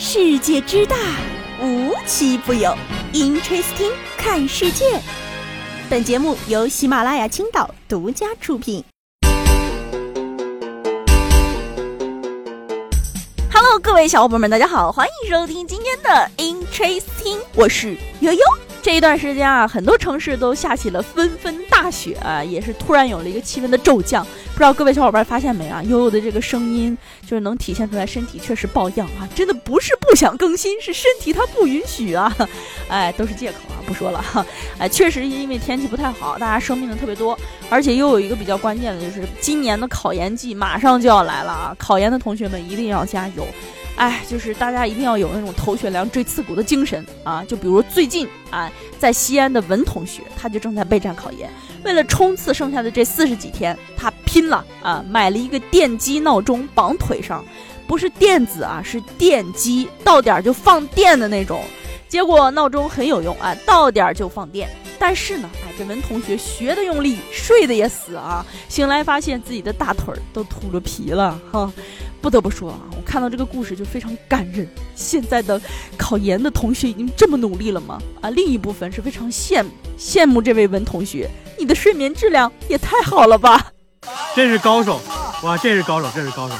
世界之大，无奇不有。Interesting，看世界。本节目由喜马拉雅青岛独家出品。Hello，各位小伙伴们，大家好，欢迎收听今天的 Interesting，我是悠悠。这一段时间啊，很多城市都下起了纷纷大雪啊，也是突然有了一个气温的骤降。不知道各位小伙伴发现没啊？悠悠的这个声音就是能体现出来身体确实抱恙啊，真的不是不想更新，是身体它不允许啊。哎，都是借口啊，不说了哈。哎，确实因为天气不太好，大家生病的特别多，而且又有一个比较关键的就是今年的考研季马上就要来了啊，考研的同学们一定要加油。哎，就是大家一定要有那种头悬梁锥刺股的精神啊！就比如最近啊，在西安的文同学，他就正在备战考研，为了冲刺剩下的这四十几天，他拼了啊！买了一个电击闹钟绑腿上，不是电子啊，是电击，到点就放电的那种。结果闹钟很有用啊，到点就放电。但是呢，哎，这文同学学的用力，睡的也死啊！醒来发现自己的大腿都秃了皮了哈。不得不说啊，我看到这个故事就非常感人。现在的考研的同学已经这么努力了吗？啊，另一部分是非常羡慕羡慕这位文同学，你的睡眠质量也太好了吧！真是高手，哇，这是高手，这是高手。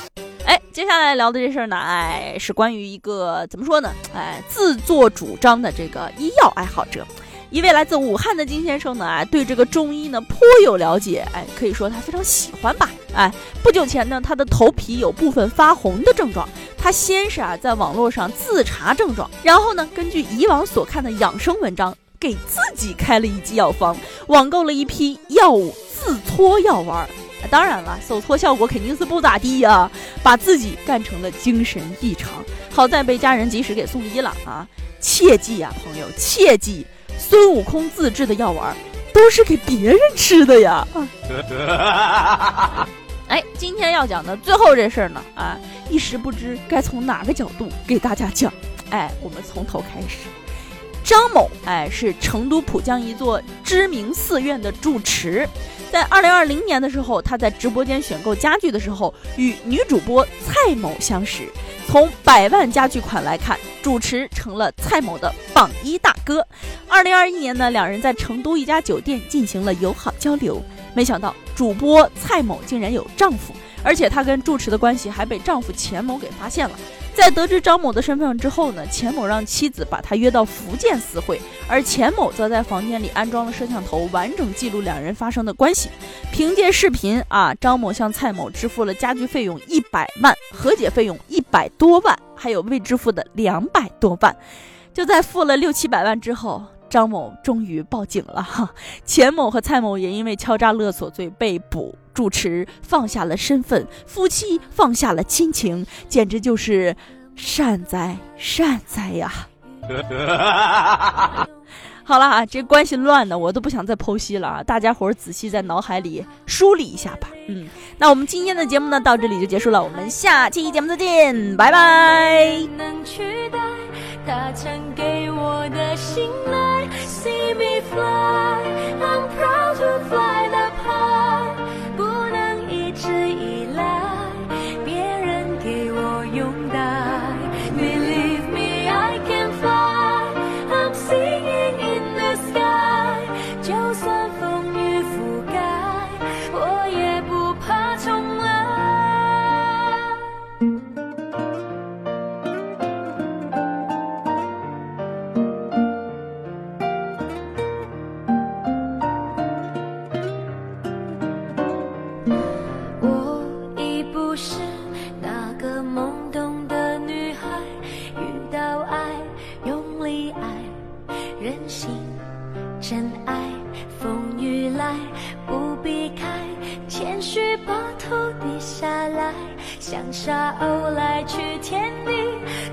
哎，接下来聊的这事儿呢，哎，是关于一个怎么说呢？哎，自作主张的这个医药爱好者。一位来自武汉的金先生呢，哎，对这个中医呢颇有了解，哎，可以说他非常喜欢吧，哎，不久前呢，他的头皮有部分发红的症状，他先是啊在网络上自查症状，然后呢，根据以往所看的养生文章，给自己开了一剂药方，网购了一批药物自搓药丸，当然了，手搓效果肯定是不咋地呀，把自己干成了精神异常，好在被家人及时给送医了啊，切记呀，朋友，切记。孙悟空自制的药丸，都是给别人吃的呀！哎，今天要讲的最后这事儿呢，啊，一时不知该从哪个角度给大家讲。哎，我们从头开始。张某，哎，是成都浦江一座知名寺院的住持。在二零二零年的时候，他在直播间选购家具的时候，与女主播蔡某相识。从百万家具款来看，主持成了蔡某的榜一大哥。二零二一年呢，两人在成都一家酒店进行了友好交流。没想到，主播蔡某竟然有丈夫，而且她跟住持的关系还被丈夫钱某给发现了。在得知张某的身份之后呢，钱某让妻子把他约到福建私会，而钱某则在房间里安装了摄像头，完整记录两人发生的关系。凭借视频啊，张某向蔡某支付了家具费用一百万，和解费用一百多万，还有未支付的两百多万。就在付了六七百万之后，张某终于报警了哈。钱某和蔡某也因为敲诈勒索罪被捕。主持放下了身份，夫妻放下了亲情，简直就是善哉善哉呀！好了啊，这关系乱的我都不想再剖析了啊！大家伙儿仔细在脑海里梳理一下吧。嗯，那我们今天的节目呢，到这里就结束了，我们下期节目再见，拜拜。能取代给我的信赖 me fly. I'm proud. 是那个懵懂的女孩，遇到爱，用力爱，任性真爱，风雨来不避开，谦虚把头低下来，像沙鸥来去天地，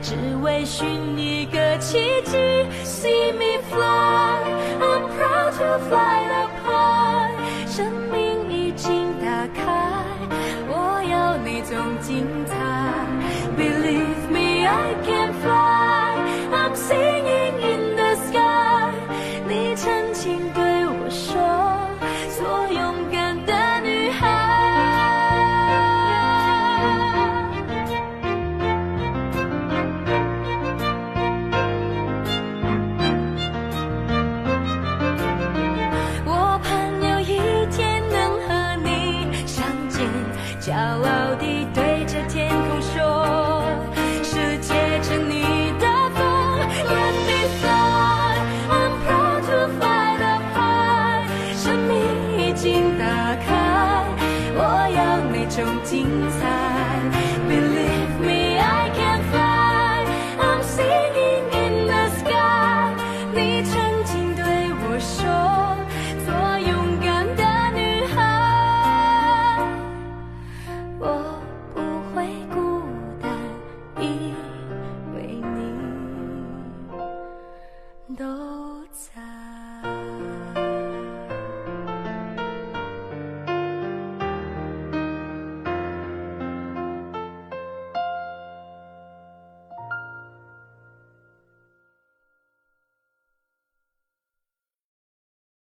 只为寻一个奇迹。See me fly, I'm proud to fly the pie。精彩，believe me，i can fly i'm singing in the sky。你曾经对我说，做勇敢的女孩，我盼有一天能和你相见，骄傲。更精彩。